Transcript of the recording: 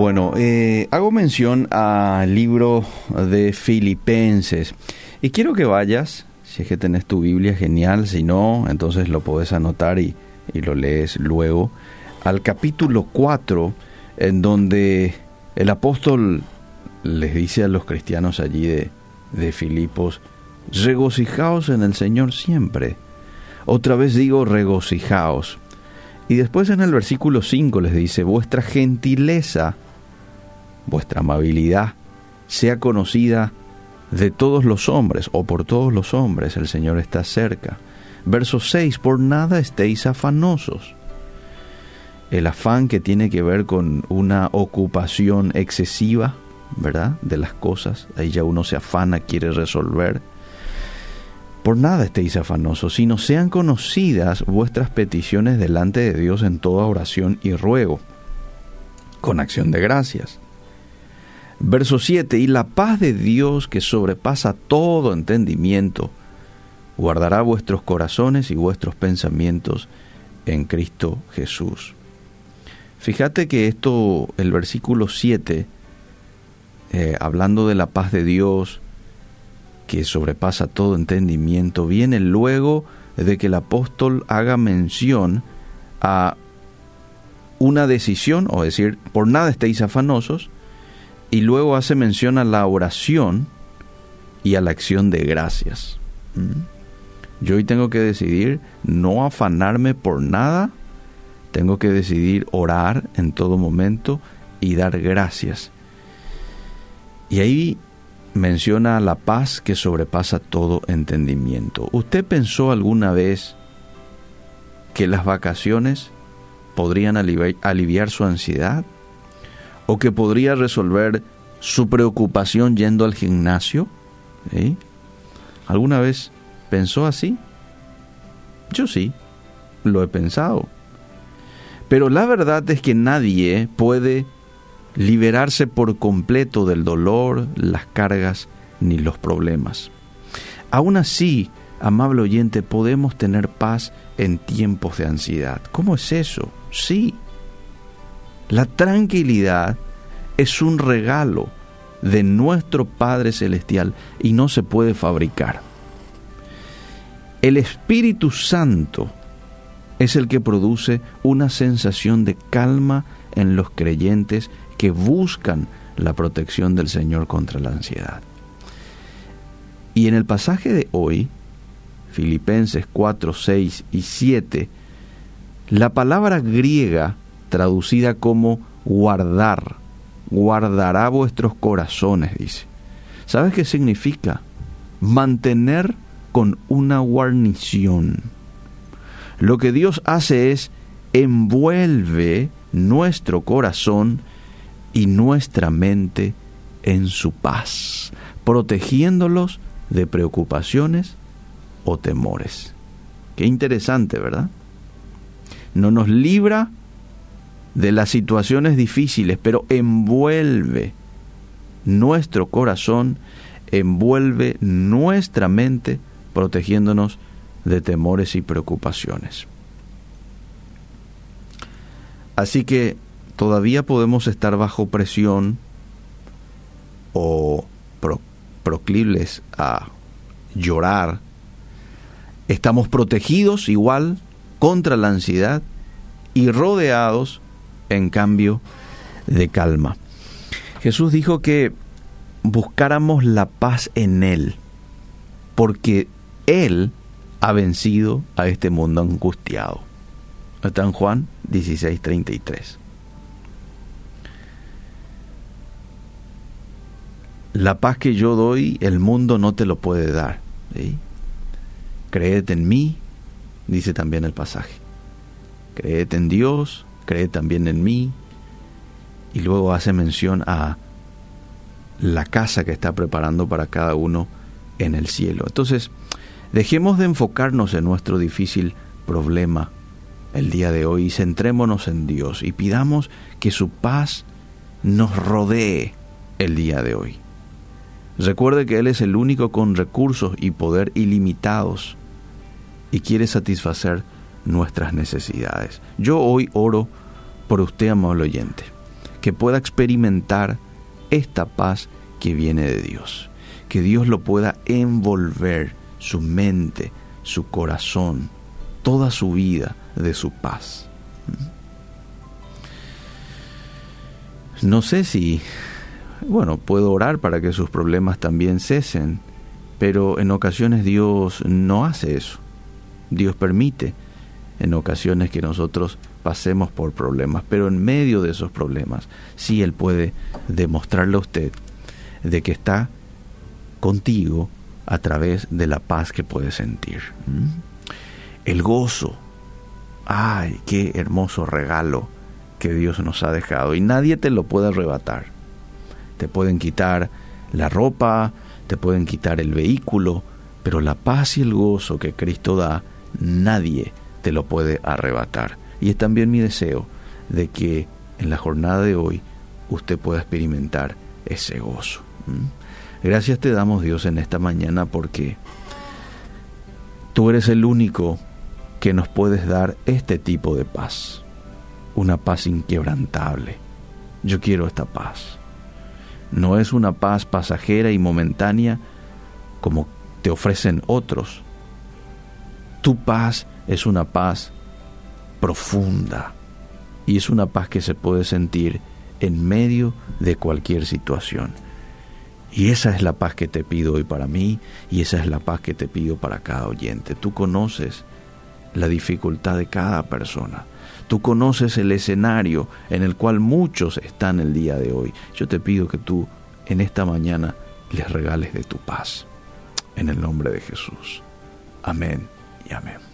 Bueno, eh, hago mención al libro de Filipenses y quiero que vayas, si es que tenés tu Biblia, genial, si no, entonces lo podés anotar y, y lo lees luego, al capítulo 4, en donde el apóstol les dice a los cristianos allí de, de Filipos, regocijaos en el Señor siempre. Otra vez digo regocijaos. Y después en el versículo 5 les dice, vuestra gentileza, vuestra amabilidad, sea conocida de todos los hombres o por todos los hombres, el Señor está cerca. Verso 6, por nada estéis afanosos. El afán que tiene que ver con una ocupación excesiva, ¿verdad? De las cosas, ahí ya uno se afana, quiere resolver. Por nada estéis afanosos, sino sean conocidas vuestras peticiones delante de Dios en toda oración y ruego, con acción de gracias. Verso 7, y la paz de Dios que sobrepasa todo entendimiento, guardará vuestros corazones y vuestros pensamientos en Cristo Jesús. Fíjate que esto, el versículo 7, eh, hablando de la paz de Dios, que sobrepasa todo entendimiento, viene luego de que el apóstol haga mención a una decisión, o decir, por nada estéis afanosos, y luego hace mención a la oración y a la acción de gracias. ¿Mm? Yo hoy tengo que decidir no afanarme por nada, tengo que decidir orar en todo momento y dar gracias. Y ahí menciona la paz que sobrepasa todo entendimiento. ¿Usted pensó alguna vez que las vacaciones podrían aliviar, su ansiedad? ¿O que podría resolver su preocupación yendo al gimnasio? ¿Alguna vez pensó así? Yo sí, lo he pensado. Pero la verdad es que nadie puede liberarse por completo del dolor, las cargas ni los problemas. Aún así, amable oyente, podemos tener paz en tiempos de ansiedad. ¿Cómo es eso? Sí. La tranquilidad es un regalo de nuestro Padre Celestial y no se puede fabricar. El Espíritu Santo es el que produce una sensación de calma en los creyentes que buscan la protección del Señor contra la ansiedad. Y en el pasaje de hoy, Filipenses 4, 6 y 7, la palabra griega traducida como guardar, guardará vuestros corazones, dice. ¿Sabes qué significa? Mantener con una guarnición. Lo que Dios hace es envuelve nuestro corazón y nuestra mente en su paz, protegiéndolos de preocupaciones o temores. Qué interesante, ¿verdad? No nos libra de las situaciones difíciles, pero envuelve nuestro corazón, envuelve nuestra mente, protegiéndonos de temores y preocupaciones. Así que todavía podemos estar bajo presión o proclibles a llorar. Estamos protegidos igual contra la ansiedad y rodeados, en cambio, de calma. Jesús dijo que buscáramos la paz en Él, porque Él ha vencido a este mundo angustiado. Está en Juan 16:33. La paz que yo doy, el mundo no te lo puede dar. Creed en mí, dice también el pasaje. Creed en Dios, creed también en mí. Y luego hace mención a la casa que está preparando para cada uno en el cielo. Entonces, dejemos de enfocarnos en nuestro difícil problema el día de hoy y centrémonos en Dios y pidamos que su paz nos rodee el día de hoy. Recuerde que Él es el único con recursos y poder ilimitados y quiere satisfacer nuestras necesidades. Yo hoy oro por usted, amable oyente, que pueda experimentar esta paz que viene de Dios. Que Dios lo pueda envolver su mente, su corazón, toda su vida de su paz. No sé si, bueno, puedo orar para que sus problemas también cesen, pero en ocasiones Dios no hace eso. Dios permite en ocasiones que nosotros pasemos por problemas, pero en medio de esos problemas, sí Él puede demostrarle a usted de que está contigo a través de la paz que puede sentir. El gozo. Ay, qué hermoso regalo que Dios nos ha dejado y nadie te lo puede arrebatar. Te pueden quitar la ropa, te pueden quitar el vehículo, pero la paz y el gozo que Cristo da, nadie te lo puede arrebatar. Y es también mi deseo de que en la jornada de hoy usted pueda experimentar ese gozo. Gracias te damos Dios en esta mañana porque tú eres el único que nos puedes dar este tipo de paz, una paz inquebrantable. Yo quiero esta paz. No es una paz pasajera y momentánea como te ofrecen otros. Tu paz es una paz profunda y es una paz que se puede sentir en medio de cualquier situación. Y esa es la paz que te pido hoy para mí y esa es la paz que te pido para cada oyente. Tú conoces la dificultad de cada persona. Tú conoces el escenario en el cual muchos están el día de hoy. Yo te pido que tú en esta mañana les regales de tu paz. En el nombre de Jesús. Amén y amén.